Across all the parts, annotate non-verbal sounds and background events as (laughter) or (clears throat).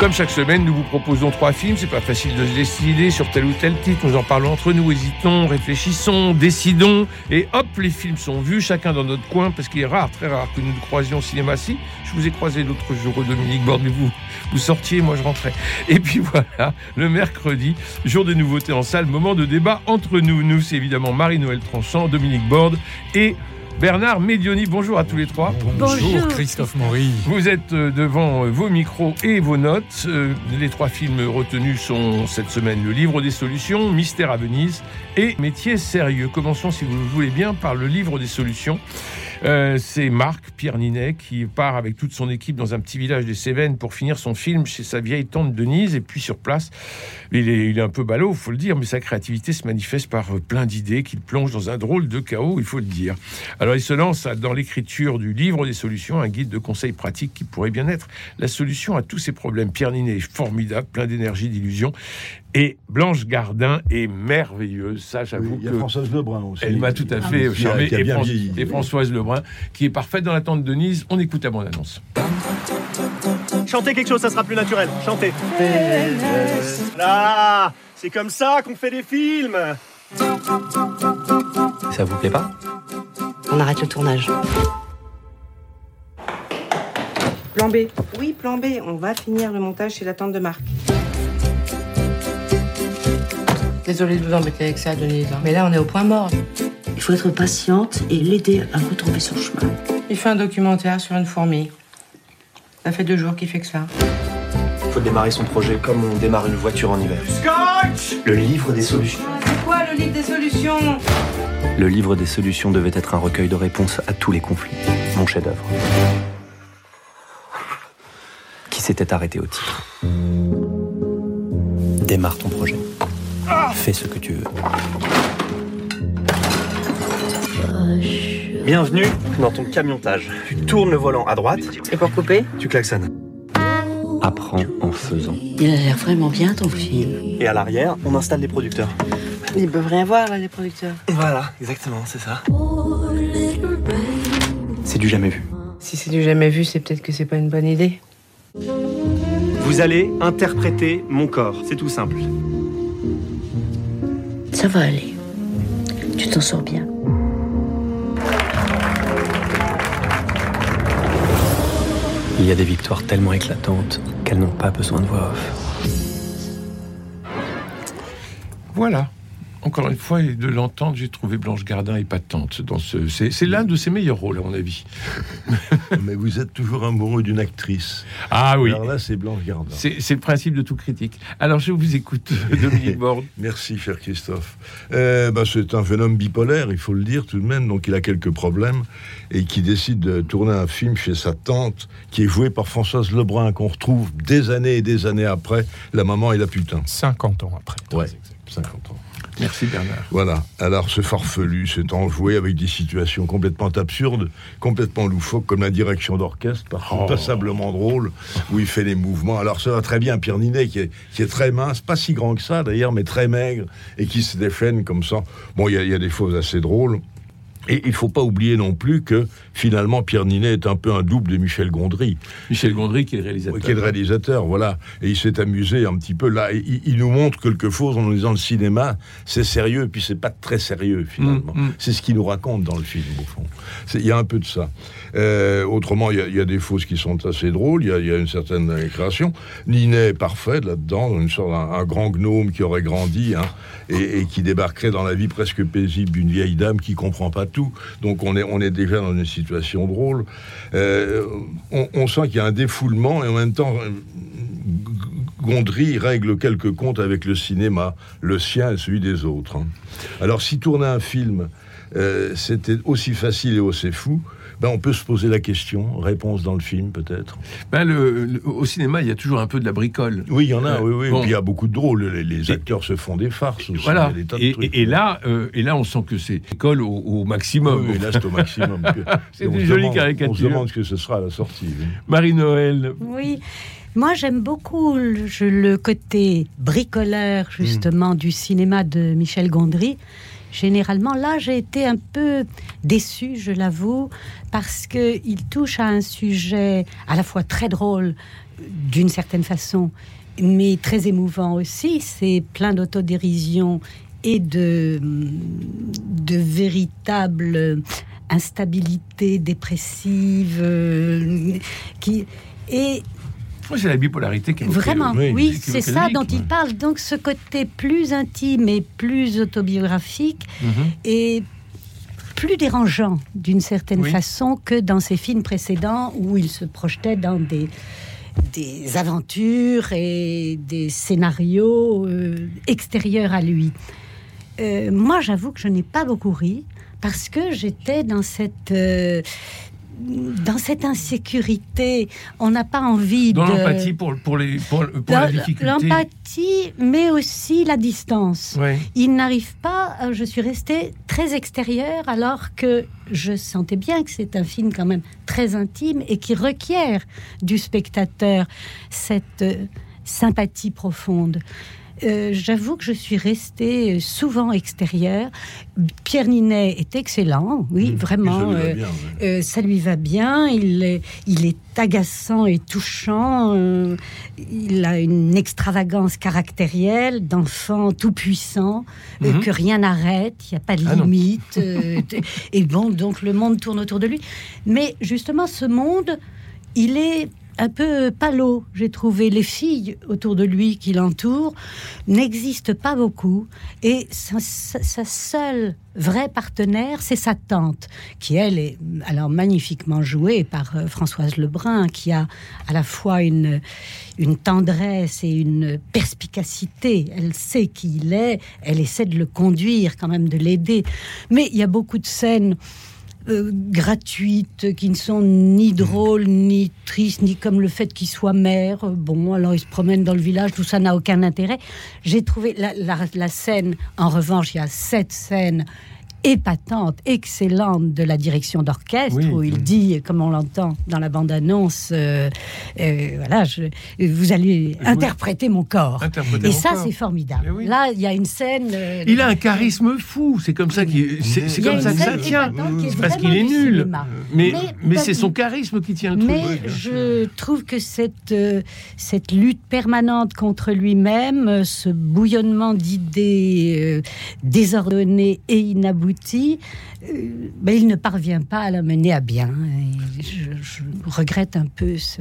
Comme chaque semaine, nous vous proposons trois films. C'est pas facile de se décider sur tel ou tel titre. Nous en parlons entre nous, hésitons, réfléchissons, décidons. Et hop, les films sont vus, chacun dans notre coin, parce qu'il est rare, très rare, que nous nous croisions au cinéma. Si, je vous ai croisé l'autre jour au Dominique Borde, mais vous, vous sortiez, moi je rentrais. Et puis (laughs) voilà, le mercredi, jour des nouveautés en salle, moment de débat entre nous. Nous, c'est évidemment Marie-Noël Tranchant, Dominique Borde et Bernard Médioni, bonjour à tous les trois. Bonjour, Christophe Maury. Vous êtes euh, devant euh, vos micros et vos notes. Euh, les trois films retenus sont cette semaine Le Livre des Solutions, Mystère à Venise et Métier sérieux. Commençons, si vous le voulez bien, par Le Livre des Solutions. Euh, c'est Marc Pierre Ninet qui part avec toute son équipe dans un petit village des Cévennes pour finir son film chez sa vieille tante Denise. Et puis sur place, il est, un peu ballot, faut le dire, mais sa créativité se manifeste par euh, plein d'idées qu'il plonge dans un drôle de chaos, il faut le dire. Alors il se lance dans l'écriture du livre des solutions, un guide de conseils pratiques qui pourrait bien être la solution à tous ces problèmes. Pierre Ninet est formidable, plein d'énergie, d'illusion. Et Blanche Gardin est merveilleuse. Ça, j'avoue Il y a que Françoise Lebrun aussi. elle m'a tout à fait Qui a- charmé. qui a Et, bien Fran- vieilli. et Françoise Lebrun, qui est parfaite dans la tente de Denise. On écoute la bande-annonce. Chantez quelque chose, ça sera plus naturel. Chantez. Là, c'est comme ça qu'on fait des films. Ça vous plaît pas? On arrête le tournage. Plan B. Oui, plan B. On va finir le montage chez la tante de Marc. Désolée de vous embêter avec ça, Denise. hein. Mais là, on est au point mort. Il faut être patiente et l'aider à retrouver son chemin. Il fait un documentaire sur une fourmi. Ça fait deux jours qu'il fait que ça. Faut démarrer son projet comme on démarre une voiture en hiver. Scotch Le livre des solutions. C'est quoi le livre des solutions? Le livre des solutions devait être un recueil de réponses à tous les conflits. Mon chef-d'œuvre. Qui s'était arrêté au titre. Démarre ton projet. Fais ce que tu veux. Bienvenue dans ton camiontage. Tu tournes le volant à droite, Et pour couper tu klaxonnes. Apprends en faisant. Il a l'air vraiment bien ton film. Et à l'arrière, on installe les producteurs. Ils peuvent rien voir, là, les producteurs. Voilà, exactement, c'est ça. C'est du jamais vu. Si c'est du jamais vu, c'est peut-être que c'est pas une bonne idée. Vous allez interpréter mon corps. C'est tout simple. Ça va aller. Tu t'en sors bien. Il y a des victoires tellement éclatantes qu'elles n'ont pas besoin de voix off. Voilà. Encore une fois, et de l'entendre, j'ai trouvé Blanche Gardin épatante dans ce. C'est c'est l'un de ses meilleurs rôles, à mon avis. (laughs) Mais vous êtes toujours amoureux d'une actrice. Ah oui. Alors là, c'est Blanche Gardin. C'est c'est le principe de tout critique. Alors, je vous écoute, (laughs) Dominique Borde. Merci, cher Christophe. Euh, bah, c'est un phénomène bipolaire, il faut le dire tout de même. Donc, il a quelques problèmes et qui décide de tourner un film chez sa tante, qui est jouée par Françoise Lebrun, qu'on retrouve des années et des années après, La maman et la putain. 50 ans après. Ouais, exact. 50 ans. Merci, Bernard. Voilà. Alors, ce farfelu s'est enjoué avec des situations complètement absurdes, complètement loufoques, comme la direction d'orchestre, parfois Oh. passablement drôle, où il fait les mouvements. Alors, ça va très bien, Pierre Ninet, qui est, qui est très mince, pas si grand que ça d'ailleurs, mais très maigre, et qui se déchaîne comme ça. Bon, il y, y a des choses assez drôles. Et il faut pas oublier non plus que finalement Pierre Ninet est un peu un double de Michel Gondry, Michel Gondry, qui est le réalisateur. qui est le réalisateur, voilà. Et il s'est amusé un petit peu là. Il, il nous montre quelque chose en nous disant le cinéma, c'est sérieux, puis c'est pas très sérieux finalement. Mm, mm. C'est ce qu'il nous raconte dans le film, au fond. Il y a un peu de ça. Euh, autrement, il y, a, il y a des fausses qui sont assez drôles, il y a, il y a une certaine création. Ninet est parfait là-dedans, une sorte un, un grand gnome qui aurait grandi hein, et, et qui débarquerait dans la vie presque paisible d'une vieille dame qui comprend pas Donc on est, on est déjà dans une situation drôle. Euh, on, on sent qu'il y a un défoulement et en même temps, euh, Gondry règle quelques comptes avec le cinéma, le sien et celui des autres. hein. Alors si tourner un film, euh, c'était aussi facile et aussi fou, ben, on peut se poser la question, réponse dans le film peut-être. Ben, le- le- au cinéma, il y a toujours un peu de la bricole. Oui, il y en a, Euh, oui, oui. bon. Puis il y a beaucoup de drôles. Les, les Et- acteurs se font des farces aussi. Voilà. il y a des tas de Et, trucs. et- et là, euh, et là, on sent que c'est école au, au maximum. Oui, oui, là, c'est au maximum. (laughs) C'est Et on une se jolie demande- caricature. On se demande ce que ce sera à la sortie. oui. Marie-Noël. Oui. Moi, j'aime beaucoup le, côté bricoleur, justement, du cinéma de Michel Gondry. Généralement, là, j'ai été un peu déçue, je l'avoue, parce qu'il touche à un sujet à la fois très drôle, d'une certaine façon, mais très émouvant aussi. C'est plein d'autodérision et de, de véritable instabilité dépressive euh, qui et C'est la bipolarité qui est Vraiment, oui, qui c'est ça dont il parle. Donc ce côté plus intime et plus autobiographique Mhm. est plus dérangeant d'une certaine Oui. façon que dans ses films précédents où il se projetait dans des des aventures et des scénarios euh, extérieurs à lui. Euh, moi, j'avoue que je n'ai pas beaucoup ri parce que j'étais dans cette euh, dans cette insécurité. On n'a pas envie Dans de l'empathie pour, pour, les, pour, pour la difficulté. L'empathie, mais aussi la distance. Ouais. Il n'arrive pas. euh, Je suis restée très extérieure alors que je sentais bien que c'est un film quand même très intime et qui requiert du spectateur cette euh, sympathie profonde. Euh, J'avoue que je suis restée souvent extérieure. Pierre Ninet est excellent, oui, vraiment. Mmh. Ça lui va euh, bien, euh, ça lui va bien. Il est, il est agaçant et touchant. euh, il a une extravagance caractérielle d'enfant tout puissant euh, Mhm. que rien n'arrête. Il n'y a pas de Ah limite. (laughs) euh, et bon, donc le monde tourne autour de lui. Mais justement, ce monde, il est un peu palo, j'ai trouvé. Les filles autour de lui qui l'entourent n'existent pas beaucoup. Et sa, seule vraie partenaire, c'est sa tante, qui elle est alors magnifiquement jouée par euh, Françoise Lebrun, qui a à la fois une tendresse et une perspicacité. Elle sait qui il est, elle essaie de le conduire, quand même de l'aider. Mais il y a beaucoup de scènes euh, gratuites qui ne sont ni drôles, ni tristes, ni comme le fait qu'il soit maire. Euh, Bon, alors il se promène dans le village, tout ça n'a aucun intérêt. J'ai trouvé la, la- la scène, en revanche, il y a cette scène épatante, excellente de la direction d'orchestre, Oui, où il dit, comme on l'entend dans la bande-annonce, euh, euh, voilà, je, vous allez Je interpréter mon corps. Interpréter Et mon ça, c'est formidable. Oui. Là, il y a une scène. euh, Il a un charisme fou, c'est comme ça qu'il, c'est, comme ça que ça tient. C'est parce qu'il est nul. cinéma. Mais, Mais mais pas c'est son charisme qui tient le truc. Mais je trouve que cette, cette lutte permanente contre lui-même, ce bouillonnement d'idées désordonnées et inabouties, euh, ben, il ne parvient pas à la mener à bien. Et je, je regrette un peu ce...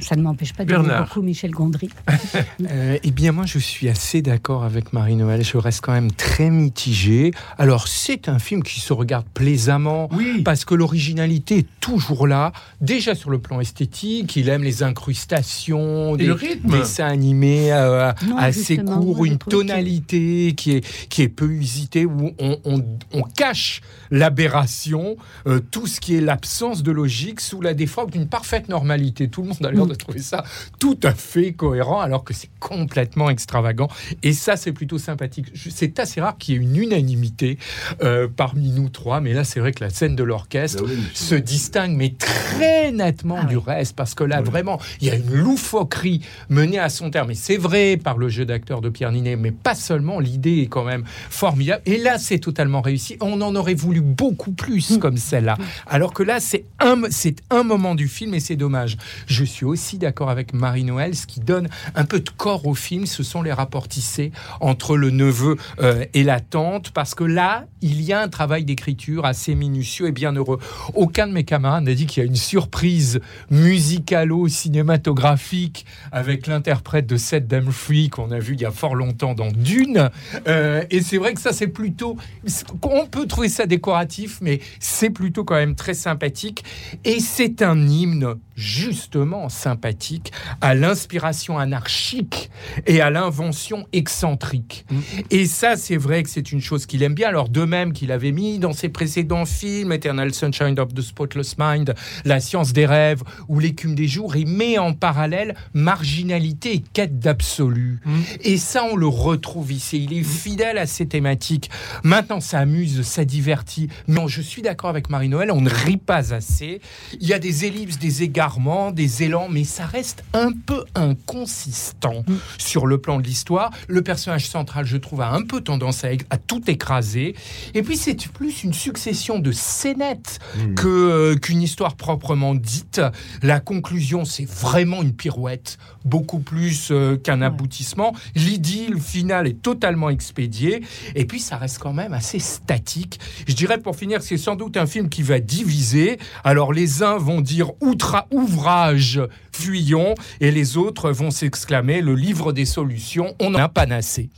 Ça ne m'empêche pas de Bernard. beaucoup Michel Gondry. (laughs) Euh, eh bien, moi, je suis assez d'accord avec Marie-Noël. Je reste quand même très mitigé. Alors, c'est un film qui se regarde plaisamment. Oui. Parce que l'originalité est toujours là. Déjà sur le plan esthétique, il aime les incrustations, des le rythme. dessins animés euh, Non, assez courts, une tonalité qui est, qui est peu usitée, où on, on- on cache l'aberration, euh, tout ce qui est l'absence de logique, sous la déforme d'une parfaite normalité. Tout le monde a l'air de trouver ça tout à fait cohérent, alors que c'est complètement extravagant. Et ça, c'est plutôt sympathique. C'est assez rare qu'il y ait une unanimité euh, parmi nous trois, mais là, c'est vrai que la scène de l'orchestre Ah oui, se distingue, mais très nettement Ah du oui. reste, parce que là, vraiment, il y a une loufoquerie menée à son terme. Et c'est vrai par le jeu d'acteur de Pierre Ninet, mais pas seulement. L'idée est quand même formidable. Et là, c'est totalement réussi. On en aurait voulu beaucoup plus comme celle-là. Alors que là, c'est un, c'est un moment du film et c'est dommage. Je suis aussi d'accord avec Marie-Noël. Ce qui donne un peu de corps au film, ce sont les rapports tissés entre le neveu euh, et la tante, parce que là, il y a un travail d'écriture assez minutieux et bien heureux. Aucun de mes camarades n'a dit qu'il y a une surprise musicalo-cinématographique avec l'interprète de Seth Damfree qu'on a vu il y a fort longtemps dans Dune. Euh, et c'est vrai que ça, c'est plutôt... On peut trouver ça décoratif, mais c'est plutôt quand même très sympathique. Et c'est un hymne justement sympathique à l'inspiration anarchique et à l'invention excentrique. Et ça, c'est vrai que c'est une chose qu'il aime bien. Alors, de même qu'il avait mis dans ses précédents films, Eternal Sunshine of the Spotless Mind, La science des rêves ou L'écume des jours, il met en parallèle marginalité et quête d'absolu. Et ça, on le retrouve ici. Il est fidèle à ces thématiques. Maintenant, ça amuse, ça divertit. Mais je suis d'accord avec Marie-Noël, on ne rit pas assez. Il y a des ellipses, des égards charmant, des élans, mais ça reste un peu inconsistant sur le plan de l'histoire. Le personnage central, je trouve, a un peu tendance à, à tout écraser. Et puis c'est plus une succession de scénettes que euh, qu'une histoire proprement dite. La conclusion, c'est vraiment une pirouette, beaucoup plus euh, qu'un aboutissement. L'idylle finale est totalement expédiée. Et puis ça reste quand même assez statique. Je dirais pour finir, c'est sans doute un film qui va diviser. Alors les uns vont dire outra ouvrage, fuyons, et les autres vont s'exclamer le livre des solutions, on en a panacé.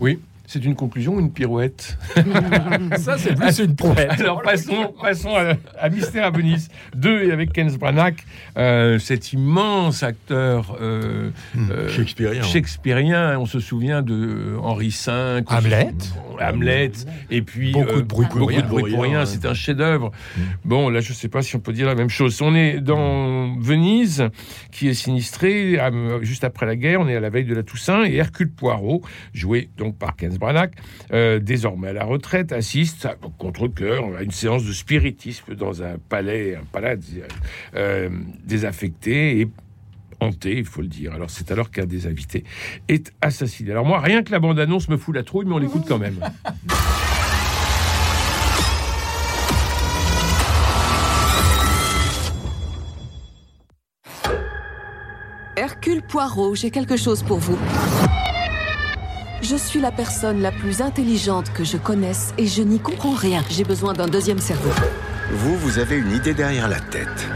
Oui. C'est une conclusion ou une pirouette (laughs) Ça, c'est plus une pirouette. Alors, passons, passons à, à, Mystère à Venise 2 et avec Ken Branagh, euh, cet immense acteur euh, mmh, euh, shakespearien. shakespearien. On se souvient de Henri V, Hamlet, Hamlet, et puis beaucoup de bruit pour beaucoup rien. De bruit pour rien. C'est un chef-d'œuvre. Mmh. Bon, là, je ne sais pas si on peut dire la même chose. On est dans Venise, qui est sinistrée juste après la guerre. On est à la veille de la Toussaint et Hercule Poirot, joué donc par Euh, désormais à la retraite, assiste contre cœur à une séance de spiritisme dans un palais, un palais euh, désaffecté et hanté, il faut le dire. Alors c'est alors qu'un des invités est assassiné. Alors moi, rien que la bande-annonce me fout la trouille, mais on l'écoute quand même. Hercule Poirot, j'ai quelque chose pour vous. Je suis la personne la plus intelligente que je connaisse et je n'y comprends rien. J'ai besoin d'un deuxième cerveau. Vous, vous avez une idée derrière la tête.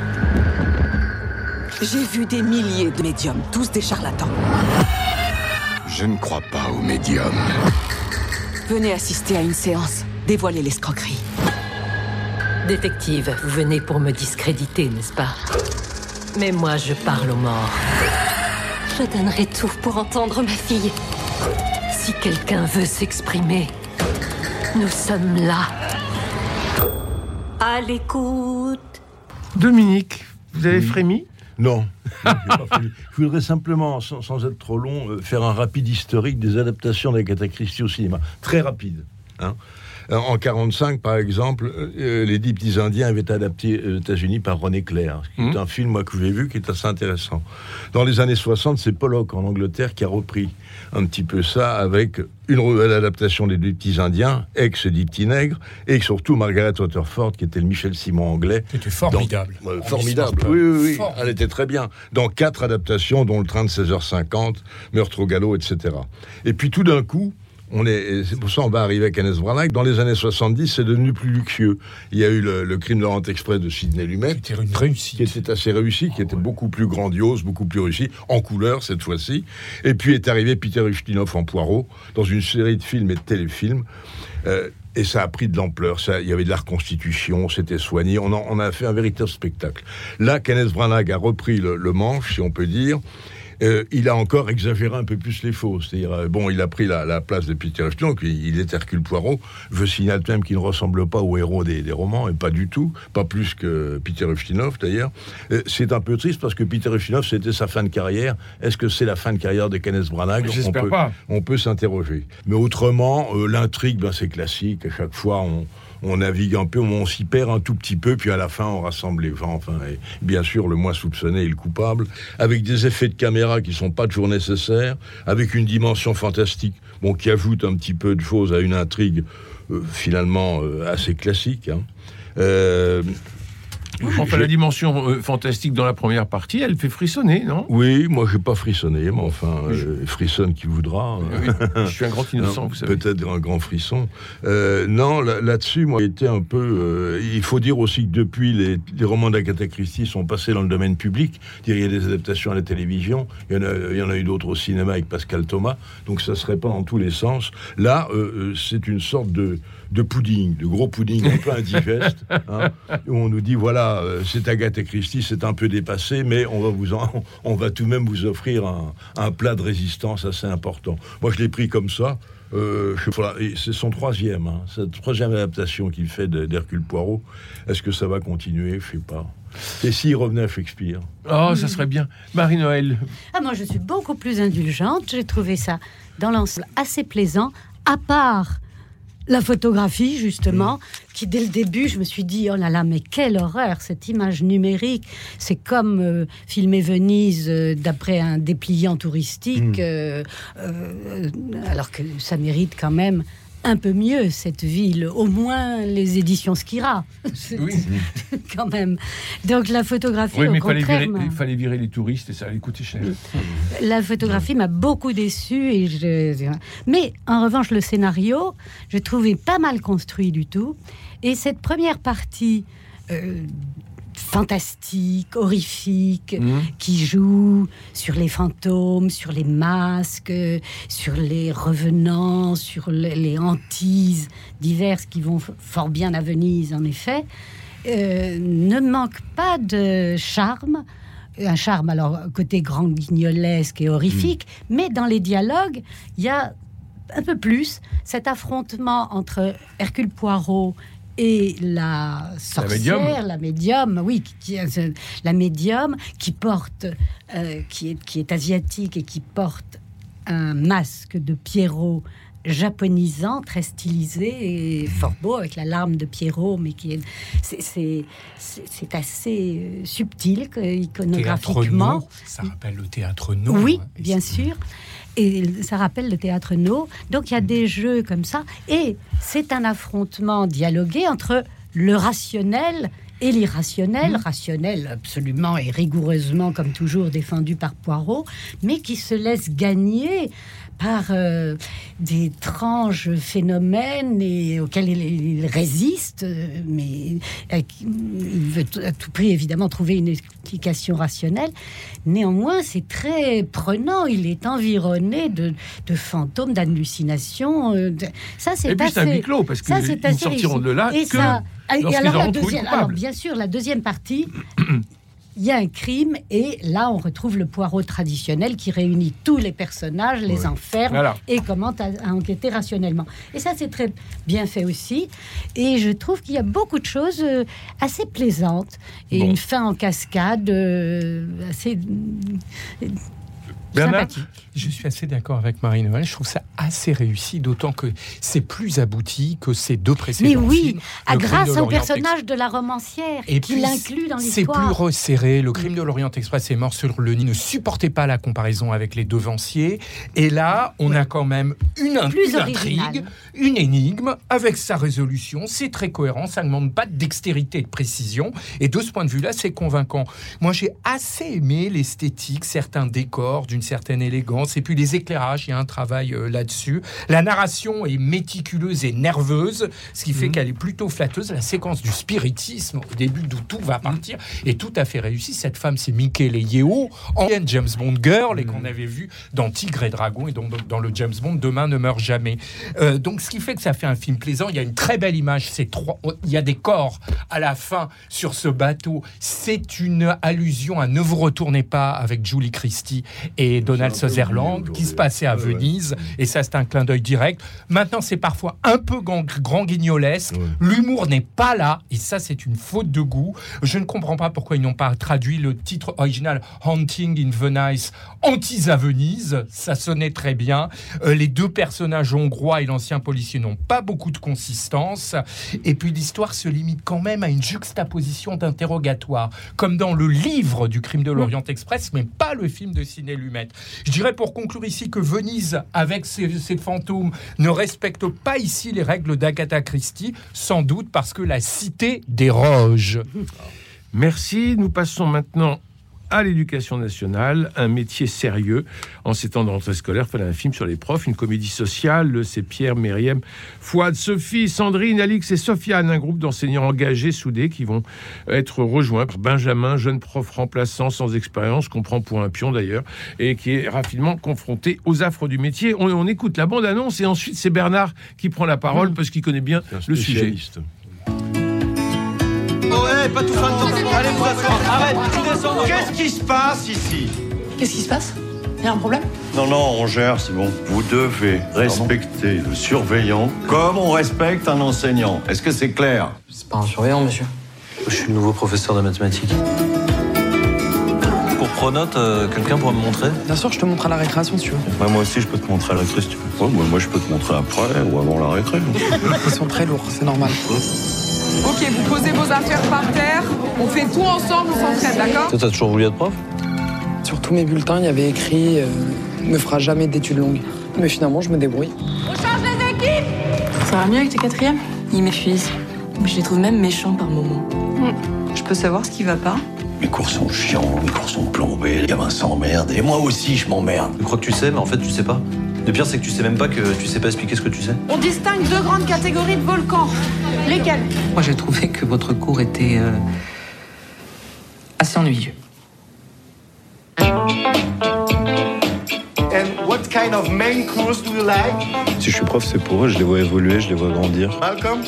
J'ai vu des milliers de médiums, tous des charlatans. Je ne crois pas aux médiums. Venez assister à une séance. Dévoilez l'escroquerie. Détective, vous venez pour me discréditer, n'est-ce pas? Mais moi, je parle aux morts. Je donnerai tout pour entendre ma fille. Si quelqu'un veut s'exprimer, nous sommes là. À l'écoute. Dominique, vous avez oui. frémi? Non. (laughs) Je voudrais simplement, sans, sans, être trop long, euh, faire un rapide historique des adaptations d'Agatha Christie au cinéma. Très rapide. Hein en 45, par exemple, euh, Les Dix Petits Indiens avaient été adaptés aux États-Unis par René Clair, qui mmh. est un film moi, que j'ai vu qui est assez intéressant. Dans les années 60, c'est Pollock en Angleterre qui a repris un petit peu ça avec une nouvelle adaptation des Dix Petits Indiens, ex Dix Petits Nègres, et surtout Margaret Waterford, qui était le Michel Simon anglais. C'était formidable. Dans, euh, formidable, oui, oui, oui. Formidable. Elle était très bien. Dans quatre adaptations, dont Le Train de 16h50, Meurtre au galop, etc. Et puis tout d'un coup, on est, c'est pour ça on va arriver à Kenneth Branagh. Dans les années 70, c'est devenu plus luxueux. Il y a eu le, le crime de l'Orient Express de Sidney Lumet, qui était une réussite, qui était assez réussi, qui était beaucoup plus grandiose, beaucoup plus réussi, en couleur cette fois-ci. Et puis est arrivé Peter Ustinov en Poirot dans une série de films et de téléfilms. Euh, et ça a pris de l'ampleur. Ça, il y avait de la reconstitution, c'était soigné. On, en, on, a fait un véritable spectacle. Là, Kenneth Branagh a repris le, le manche, si on peut dire. Euh, il a encore exagéré un peu plus les faux. C'est-à-dire, euh, bon, il a pris la, la place de Peter Ustinov, il, il est Hercule Poirot. Je signale même qu'il ne ressemble pas au héros des, des, romans, et pas du tout, pas plus que Peter Ustinov d'ailleurs. Euh, c'est un peu triste parce que Peter Ustinov, c'était sa fin de carrière. Est-ce que c'est la fin de carrière de Kenneth Branagh? On peut, pas. On peut s'interroger. Mais autrement, l'intrigue, ben, c'est classique. À chaque fois, on on navigue un peu, on s'y perd un tout petit peu, puis à la fin, on rassemble les gens. Enfin, et bien sûr, le moins soupçonné est le coupable, avec des effets de caméra qui sont pas toujours nécessaires, avec une dimension fantastique, bon, qui ajoute un petit peu de choses à une intrigue euh, finalement euh, assez classique. Hein. Euh, Enfin, la dimension euh, fantastique dans la première partie, elle fait frissonner, non? Oui, moi, j'ai pas frissonné, mais enfin, euh, frissonne qui voudra. Oui, je suis un grand (laughs) innocent, vous savez. Peut-être un grand frisson. Euh, non, là-dessus, moi, j'étais un peu. Euh, il faut dire aussi que depuis, les, les romans d'Agatha Christie sont passés dans le domaine public. Il y a des adaptations à la télévision. Il y en a, il y en a eu d'autres au cinéma avec Pascal Thomas. Donc, ça se répand dans tous les sens. Là, c'est une sorte de de pudding, de gros pudding un peu indigeste, (laughs) hein, où on nous dit voilà, euh, c'est Agatha Christie, c'est un peu dépassé, mais on va vous en, (laughs) on va tout de même vous offrir un, un plat de résistance assez important. Moi, je l'ai pris comme ça. Euh, voilà, c'est son troisième, hein, cette troisième adaptation qu'il fait d'Hercule Poirot. Est-ce que ça va continuer? Je sais pas. Et s'il revenait à Shakespeare Oh, ça serait bien. Marie-Noël Ah, moi, je suis beaucoup plus indulgente. J'ai trouvé ça, dans l'ensemble, assez plaisant, à part la photographie, justement, qui dès le début, je me suis dit, oh là là, mais quelle horreur, cette image numérique. C'est comme euh, filmer Venise euh, d'après un dépliant touristique, Mm. euh, euh, alors que ça mérite quand même un peu mieux, cette ville. Au moins les éditions Skira. Oui. (laughs) quand même. Donc la photographie, Oui, au mais il fallait, contraire, virer, m'a- il fallait virer les touristes et ça allait coûter cher. la photographie m'a beaucoup déçu et je... mais en revanche le scénario je trouvais pas mal construit du tout et cette première partie euh, fantastique horrifique qui joue sur les fantômes sur les masques sur les revenants sur les, hantises diverses qui vont fort bien à Venise en effet. Euh, ne manque pas de charme un charme, alors côté grand guignolesque et horrifique, mais dans les dialogues, il y a un peu plus cet affrontement entre Hercule Poirot et la sorcière, médium. la médium, oui, qui, qui- la médium qui porte, euh, qui, est, qui est asiatique et qui porte un masque de Pierrot japonisant, très stylisé et fort beau, avec la larme de Pierrot, mais qui est, c'est, assez euh, subtil Théâtre iconographiquement. No, ça rappelle le théâtre No. Oui, hein. bien sûr. Et ça rappelle le théâtre No. Donc il y a des jeux comme ça. Et c'est un affrontement dialogué entre le rationnel et l'irrationnel. Rationnel absolument et rigoureusement, comme toujours, défendu par Poirot, mais qui se laisse gagner par euh, d'étranges phénomènes et auxquels il, il résiste, euh, mais euh, il veut à tout prix évidemment trouver une explication rationnelle. Néanmoins, c'est très prenant. Il est environné de, de fantômes, d'hallucinations. euh, de- Ça, c'est Et puis, c'est un assez- huis clos, parce qu'ils c'est sortiront de là Et que ça- alors, la deuxième- alors, bien sûr, la deuxième partie, (clears throat) il y a un crime et là on retrouve le poireau traditionnel qui réunit tous les personnages, les enferme Voilà. et commence à, à enquêter rationnellement. Et ça c'est très bien fait aussi. Et je trouve qu'il y a beaucoup de choses euh, assez plaisantes et Bon. une fin en cascade euh, assez Je suis assez d'accord avec Marie-Noël. Je trouve ça assez réussi, d'autant que c'est plus abouti que ces deux précédents Mais oui, films. à grâce au personnage de la romancière Et qui l'inclut dans C'est plus l'histoire. resserré. Le crime de l'Orient Express est mort sur le nid. Ne supportait pas la comparaison avec les devanciers. Et là, on a quand même une, in- Plus une intrigue, une énigme avec sa résolution. C'est très cohérent. Ça ne demande pas de dextérité et de précision. Et de ce point de vue-là, c'est convaincant. Moi, j'ai assez aimé l'esthétique, certains décors d'une certaine élégance. Et puis les éclairages, il y a un travail euh, là-dessus. La narration est méticuleuse et nerveuse, ce qui fait qu'elle est plutôt flatteuse. La séquence du spiritisme au début d'où tout va partir est tout à fait réussie. Cette femme, c'est Michael Yeo, ancienne James Bond girl et qu'on avait vu dans Tigre et Dragon et donc dans le James Bond Demain ne meurt jamais. Euh, donc ce qui fait que ça fait un film plaisant. Il y a une très belle image. C'est trois. Il y a des corps à la fin sur ce bateau. C'est une allusion à Ne vous retournez pas avec Julie Christie et Donald Sutherland qui se passait à Venise. Et ça, c'est un clin d'œil direct. Maintenant, c'est parfois un peu grand, guignolesque. L'humour n'est pas là. Et ça, c'est une faute de goût. Je ne comprends pas pourquoi ils n'ont pas traduit le titre original Haunting in Venice, Hantise à Venise. Ça sonnait très bien. Euh, les deux personnages hongrois et l'ancien policier n'ont pas beaucoup de consistance. Et puis l'histoire se limite quand même à une juxtaposition d'interrogatoire, comme dans le livre du crime de l'Orient Express, mais pas le film de Ciné Je dirais pour conclure ici que Venise, avec ses, ses fantômes, ne respecte pas ici les règles d'Agatha Christie, sans doute parce que la cité déroge. Merci. Nous passons maintenant à l'éducation nationale, un métier sérieux. En ces temps de rentrée scolaire, fallait un film sur les profs, une comédie sociale. C'est Pierre, Myriam, Fouad, Sophie, Sandrine, Alix et Sofiane, un groupe d'enseignants engagés, soudés, qui vont être rejoints par Benjamin, jeune prof remplaçant sans expérience, qu'on prend pour un pion d'ailleurs, et qui est rapidement confronté aux affres du métier. On, on écoute la bande-annonce et ensuite c'est Bernard qui prend la parole parce qu'il connaît bien le sujet. Oh, hey, pas tout ça le temps. Allez vous asseoir. Arrête, tu descends. Qu'est-ce qui se passe ici? Qu'est-ce qui se passe? Il y a un problème? Non, non, on gère, c'est bon. Vous devez respecter le surveillant comme on respecte un enseignant. Est-ce que c'est clair? C'est pas un surveillant, monsieur. Je suis le nouveau professeur de mathématiques. Pour pronote, euh, quelqu'un pourra me montrer? Bien sûr, je te montre à la récréation si tu veux. Ouais, moi aussi, je peux te montrer à la récré si tu veux. Ouais, moi, moi, je peux te montrer après ou avant la récré. (laughs) Ils sont très lourds, c'est normal. Ok, vous posez vos affaires par terre, on fait tout ensemble, on s'entraide, d'accord Toi, t'as toujours voulu être prof Sur tous mes bulletins, il y avait écrit euh, ne fera jamais d'études longues. Mais finalement, je me débrouille. On change les équipes Ça va mieux avec tes quatrièmes Ils m'épuisent. Je les trouve même méchants par moments. Je peux savoir ce qui va pas Mes cours sont chiants, mes cours sont plombés, les gamins s'emmerdent, et moi aussi, je m'emmerde. Tu crois que tu sais, mais en fait, tu sais pas. Le pire, c'est que tu sais même pas que tu sais pas expliquer ce que tu sais. On distingue deux grandes catégories de volcans. Lesquelles Moi, j'ai trouvé que votre cours était euh, assez ennuyeux. And what kind of main course do you like? Si je suis prof, c'est pour eux, je les vois évoluer, je les vois grandir. Malcolm?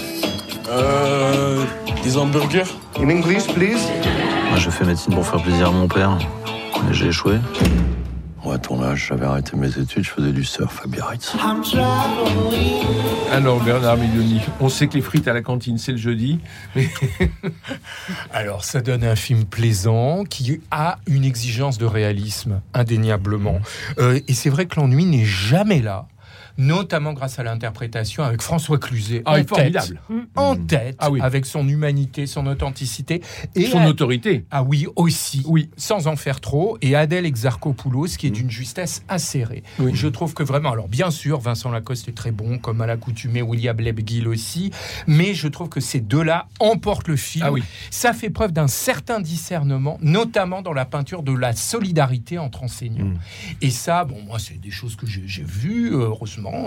Euh. Des hamburgers In English, please. Moi, je fais médecine pour faire plaisir à mon père. Mais j'ai échoué. Moi, à ton âge, j'avais arrêté mes études, je faisais du surf à Biarritz. Alors Bernard Milioni, on sait que les frites à la cantine c'est le jeudi, mais (laughs) Alors, ça donne un film plaisant qui a une exigence de réalisme, indéniablement. Euh, et c'est vrai que l'ennui n'est jamais là. Notamment grâce à l'interprétation avec François Cluzet Ah, en est tête, formidable. en tête, Ah oui. avec son humanité, son authenticité et son à- autorité. Ah oui, aussi. Oui. Sans en faire trop. Et Adèle Exarchopoulos, qui est d'une justesse acérée. Oui. Je trouve que vraiment, alors bien sûr, Vincent Lacoste est très bon, comme à l'accoutumée, William Lebguil aussi. Mais je trouve que ces deux-là emportent le film. Ah oui. Ça fait preuve d'un certain discernement, notamment dans la peinture de la solidarité entre enseignants. Mm. Et ça, bon, moi, c'est des choses que j'ai vues, euh,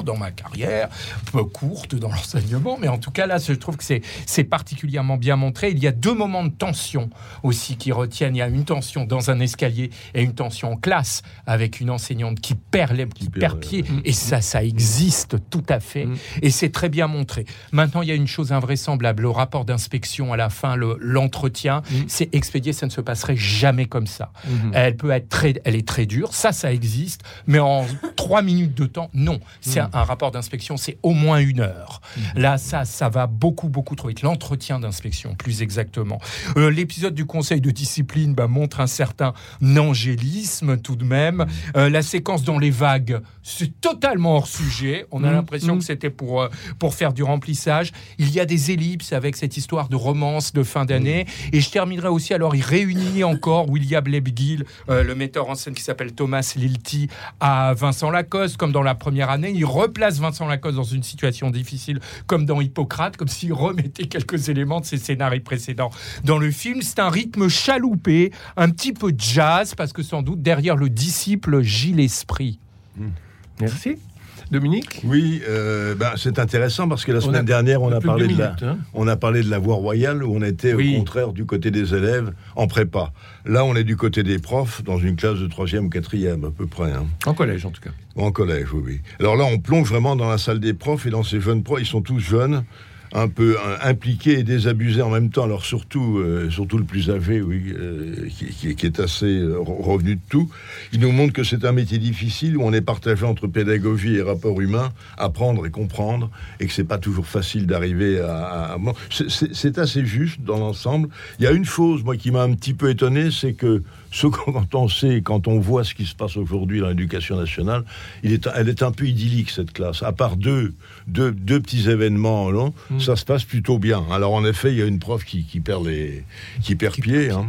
dans ma carrière, peu courte dans l'enseignement, mais en tout cas, là, je trouve que c'est particulièrement bien montré. Il y a deux moments de tension aussi qui retiennent. Il y a une tension dans un escalier et une tension en classe avec une enseignante qui perd, les, qui perd pied. Et ça, ça existe tout à fait. Et c'est très bien montré. Maintenant, il y a une chose invraisemblable. Le rapport d'inspection à la fin, le- l'entretien, c'est expédié. Ça ne se passerait jamais comme ça. Mhm. Elle peut être très, elle est très dure. Ça, ça existe. Mais en trois minutes de temps, non. C'est un, un rapport d'inspection, c'est au moins une heure. Là, ça, ça va beaucoup, beaucoup trop vite. L'entretien d'inspection, plus exactement. Euh, L'épisode du conseil de discipline bah, montre un certain angélisme tout de même. Euh, la séquence dans les vagues, c'est totalement hors sujet. On a l'impression que c'était pour, euh, pour faire du remplissage. Il y a des ellipses avec cette histoire de romance de fin d'année. Et je terminerai aussi, alors il réunit encore William Lebguil, le metteur en scène qui s'appelle Thomas Lilty, à Vincent Lacoste, comme dans la première année. Il replace Vincent Lacoste dans une situation difficile, comme dans Hippocrate, comme s'il remettait quelques éléments de ses scénarios précédents dans le film. C'est un rythme chaloupé, un petit peu jazz, parce que sans doute derrière le disciple gît l'esprit. Merci. Dominique Oui, euh, ben, c'est intéressant parce que la semaine a dernière, on a, parlé de la, hein. on a parlé de la voie royale où on était Oui. au contraire du côté des élèves en prépa. Là, on est du côté des profs dans une classe de troisième ou quatrième à peu près. hein. En collège en tout cas. En collège, oui, oui. Alors là, on plonge vraiment dans la salle des profs et dans ces jeunes profs, ils sont tous jeunes, un peu euh, impliqués et désabusés en même temps. Alors surtout, euh, surtout le plus âgé, oui, euh, qui, est assez re- revenu de tout. Il nous montre que c'est un métier difficile où on est partagé entre pédagogie et rapport humain, apprendre et comprendre, et que c'est pas toujours facile d'arriver à. c'est assez juste dans l'ensemble. Il y a une chose, moi, qui m'a un petit peu étonné, c'est que ce qu'on- (laughs) quand on sait, quand on voit ce qui se passe aujourd'hui dans l'éducation nationale, il est, elle est un peu idyllique cette classe. À part deux, deux, deux petits événements, non, ça se passe plutôt bien. Alors en effet, il y a une prof qui, qui perd les, qui perd pied. hein.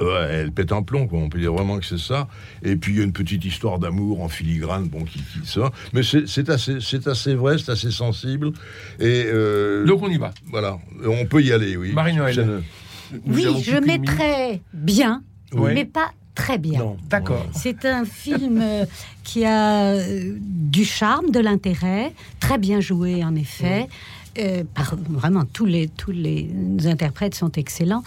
Ouais, elle pète un plomb, quoi. on peut dire vraiment que c'est ça. Et puis il y a une petite histoire d'amour en filigrane, bon, qui, qui sort. Mais c'est assez, c'est assez vrai, c'est assez sensible. Et euh, Donc on y va. Voilà, on peut y aller, oui. Marie-Noël. Oui, je mettrais bien, Oui. mais pas très bien. D'accord. C'est un film euh, qui a euh, du charme, de l'intérêt, très bien joué en effet. Euh, par- vraiment, tous les, tous les interprètes sont excellents.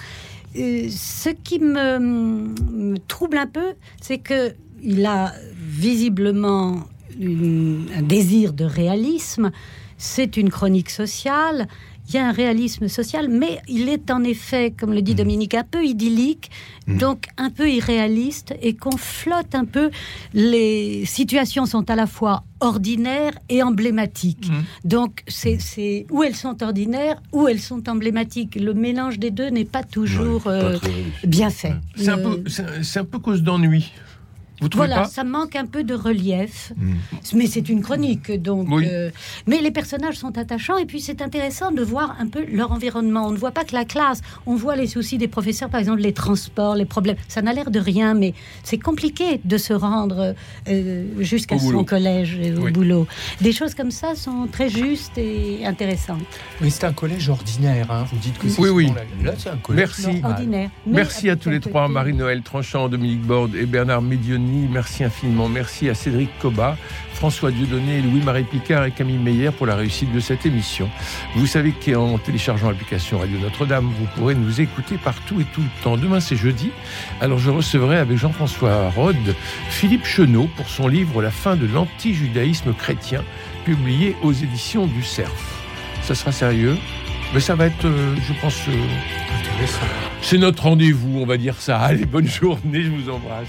Euh, ce qui me, me trouble un peu, c'est que il a visiblement une- un désir de réalisme. C'est une chronique sociale. Il y a un réalisme social, mais il est en effet, comme le dit Dominique, un peu idyllique, donc un peu irréaliste, et qu'on flotte un peu. Les situations sont à la fois ordinaires et emblématiques. Donc, c'est c'est où elles sont ordinaires, où elles sont emblématiques. Le mélange des deux n'est pas toujours euh, bien fait. C'est un peu cause d'ennui. Vous trouvez voilà, pas ça manque un peu de relief, mais c'est une chronique, donc. Oui. euh, mais les personnages sont attachants et puis c'est intéressant de voir un peu leur environnement. On ne voit pas que la classe, on voit les soucis des professeurs, par exemple les transports, les problèmes. Ça n'a l'air de rien, mais c'est compliqué de se rendre euh, jusqu'à boulot. son collège et au Oui. boulot. Des choses comme ça sont très justes et intéressantes. Oui, c'est un collège ordinaire. hein. Vous dites que c'est Oui, oui. Là, c'est un collège Merci. Ordinaire. Mais Merci à tous les trois, Marie-Noël Tranchant, Dominique Borde et Bernard Médioni. Merci infiniment. Merci à Cédric Coba, François Dieudonné, Louis-Marie Picard et Camille Meyer pour la réussite de cette émission. Vous savez qu'en téléchargeant l'application Radio Notre-Dame, vous pourrez nous écouter partout et tout le temps. Demain, c'est jeudi. Alors, je recevrai avec Jean-François Rode Philippe Chenot pour son livre La fin de l'anti-judaïsme chrétien, publié aux éditions du Cerf. Ça sera sérieux, mais ça va être, euh, je pense, euh, c'est notre rendez-vous, on va dire ça. Allez, bonne journée, je vous embrasse.